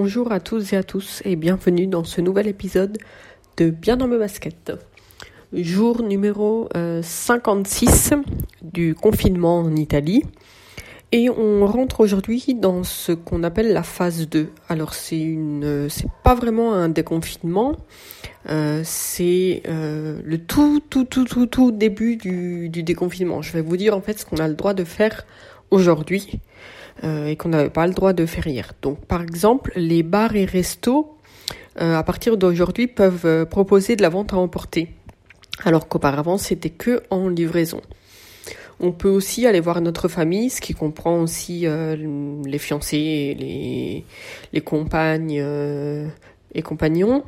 Bonjour à tous et à tous et bienvenue dans ce nouvel épisode de Bien dans mes baskets. Jour numéro 56 euh, du confinement en Italie. Et on rentre aujourd'hui dans ce qu'on appelle la phase 2. Alors c'est une c'est pas vraiment un déconfinement, euh, c'est euh, le tout tout tout tout tout début du, du déconfinement. Je vais vous dire en fait ce qu'on a le droit de faire aujourd'hui euh, et qu'on n'avait pas le droit de faire hier. Donc par exemple, les bars et restos euh, à partir d'aujourd'hui peuvent euh, proposer de la vente à emporter, alors qu'auparavant c'était que en livraison. On peut aussi aller voir notre famille, ce qui comprend aussi les fiancés, les, les compagnes et compagnons.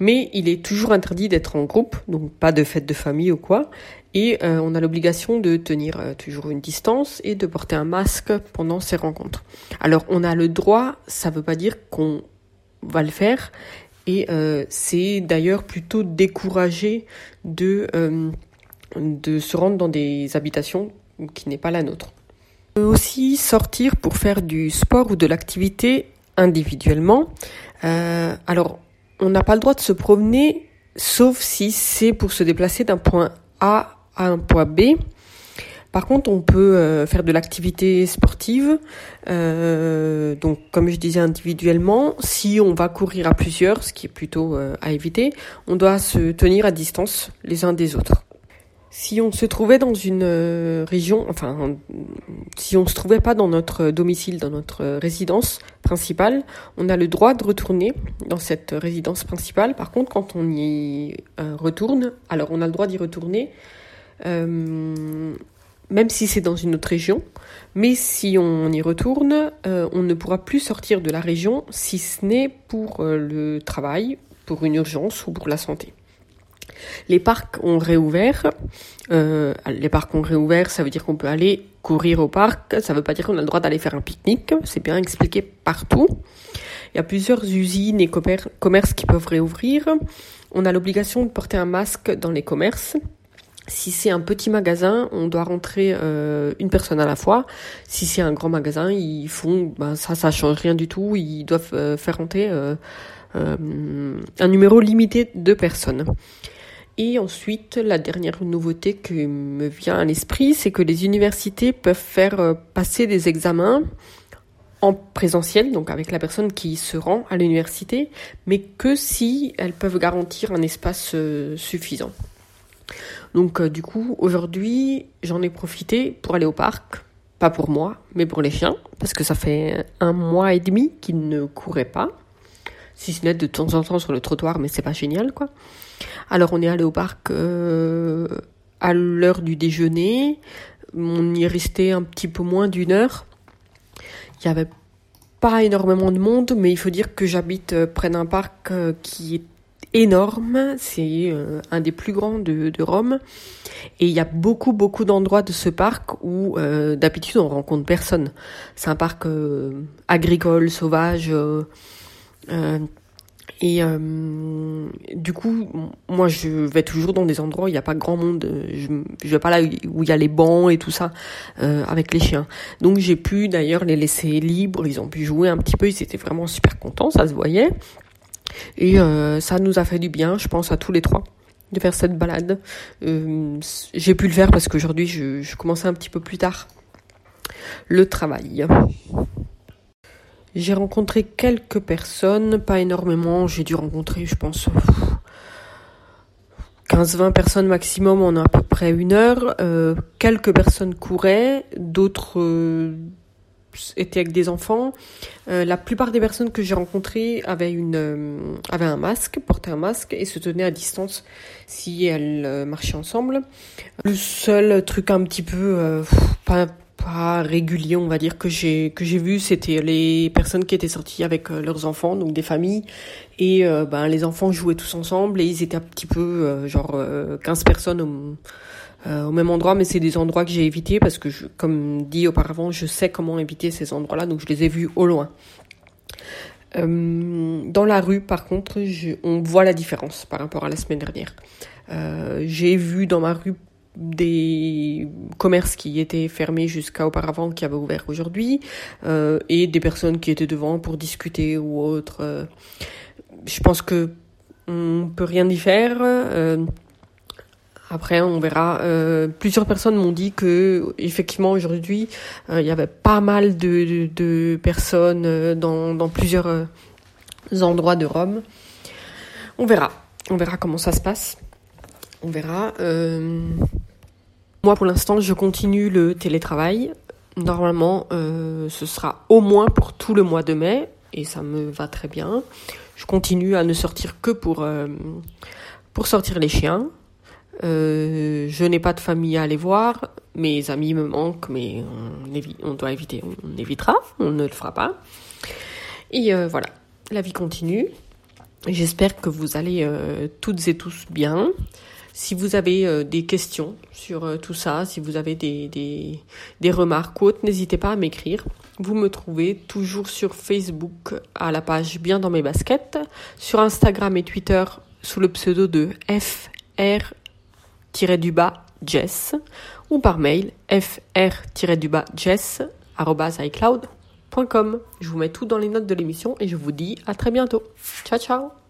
Mais il est toujours interdit d'être en groupe, donc pas de fête de famille ou quoi. Et euh, on a l'obligation de tenir euh, toujours une distance et de porter un masque pendant ces rencontres. Alors on a le droit, ça veut pas dire qu'on va le faire. Et euh, c'est d'ailleurs plutôt découragé de de se rendre dans des habitations qui n'est pas la nôtre. On peut aussi sortir pour faire du sport ou de l'activité individuellement. Euh, alors, on n'a pas le droit de se promener sauf si c'est pour se déplacer d'un point A à un point B. Par contre, on peut euh, faire de l'activité sportive, euh, donc comme je disais individuellement, si on va courir à plusieurs, ce qui est plutôt à éviter, on doit se tenir à distance les uns des autres. Si on se trouvait dans une euh, région, enfin, si on se trouvait pas dans notre domicile, dans notre résidence principale, on a le droit de retourner dans cette résidence principale. Par contre, quand on y euh, retourne, alors on a le droit d'y retourner, euh, même si c'est dans une autre région. Mais si on y retourne, euh, on ne pourra plus sortir de la région si ce n'est pour euh, le travail, pour une urgence ou pour la santé. Les parcs ont réouvert. Euh, les parcs ont réouvert, ça veut dire qu'on peut aller courir au parc. Ça veut pas dire qu'on a le droit d'aller faire un pique-nique. C'est bien expliqué partout. Il y a plusieurs usines et commerces qui peuvent réouvrir. On a l'obligation de porter un masque dans les commerces. Si c'est un petit magasin, on doit rentrer euh, une personne à la fois. Si c'est un grand magasin, ils font, ben ça, ça change rien du tout. Ils doivent euh, faire rentrer un numéro limité de personnes. Et ensuite, la dernière nouveauté qui me vient à l'esprit, c'est que les universités peuvent faire euh, passer des examens en présentiel, donc avec la personne qui se rend à l'université, mais que si elles peuvent garantir un espace euh, suffisant. Donc euh, du coup, aujourd'hui, j'en ai profité pour aller au parc, pas pour moi, mais pour les chiens, parce que ça fait un mois et demi qu'ils ne couraient pas, si ce n'est de temps en temps sur le trottoir, mais c'est pas génial, quoi. Alors on est allé au parc euh, à l'heure du déjeuner. On y est resté un petit peu moins d'une heure. Il y avait pas énormément de monde, mais il faut dire que j'habite euh, près d'un parc euh, qui est énorme. C'est euh, un des plus grands de, Rome. Et il y a beaucoup, beaucoup d'endroits de ce parc où euh, d'habitude on rencontre personne. C'est un parc euh, agricole, sauvage. Et euh, du coup, moi, je vais toujours dans des endroits où il n'y a pas grand monde. Je, je vais pas là où il y a les bancs et tout ça euh, avec les chiens. Donc, j'ai pu d'ailleurs les laisser libres. Ils ont pu jouer un petit peu. Ils étaient vraiment super contents, ça se voyait. Et euh, ça nous a fait du bien, je pense, à tous les trois de faire cette balade. Euh, j'ai pu le faire parce qu'aujourd'hui, je commençais un petit peu plus tard le travail. J'ai rencontré quelques personnes, pas énormément. J'ai dû rencontrer, je pense, 15-20 personnes maximum en à peu près une heure. Euh, quelques personnes couraient, d'autres euh, étaient avec des enfants. Euh, la plupart des personnes que j'ai rencontrées avaient, une, euh, avaient un masque, portaient un masque et se tenaient à distance si elles marchaient ensemble. Le seul truc un petit peu pas pas régulier, on va dire que j'ai que j'ai vu, c'était les personnes qui étaient sorties avec euh, leurs enfants, donc des familles, et euh, ben les enfants jouaient tous ensemble et ils étaient un petit peu euh, genre 15 personnes au, au même endroit, mais c'est des endroits que j'ai évités parce que, je, comme dit auparavant, je sais comment éviter ces endroits-là, donc je les ai vus au loin. dans la rue, par contre, je, on voit la différence par rapport à la semaine dernière. j'ai vu dans ma rue des commerces qui étaient fermés jusqu'à auparavant qui avaient ouvert aujourd'hui euh, et des personnes qui étaient devant pour discuter ou autre. Euh, je pense que on peut rien y faire. Euh, après, on verra. Plusieurs personnes m'ont dit que effectivement aujourd'hui, il y avait pas mal de, de, personnes dans, dans plusieurs endroits de Rome. On verra. On verra comment ça se passe. On verra. Moi, pour l'instant, je continue le télétravail. Normalement, euh, ce sera au moins pour tout le mois de mai, et ça me va très bien. Je continue à ne sortir que pour, euh, pour sortir les chiens. Euh, je n'ai pas de famille à aller voir. Mes amis me manquent, mais on, on doit éviter. On évitera, on ne le fera pas. Et voilà, la vie continue. J'espère que vous allez toutes et tous bien. Si vous avez euh, des questions sur euh, tout ça, si vous avez des, des, des remarques ou autres, n'hésitez pas à m'écrire. Vous me trouvez toujours sur Facebook à la page Bien dans mes baskets, sur Instagram et Twitter sous le pseudo de fr-du-bas Jess ou par mail fr-du-bas Jess icloud.com. Je vous mets tout dans les notes de l'émission et je vous dis à très bientôt. Ciao ciao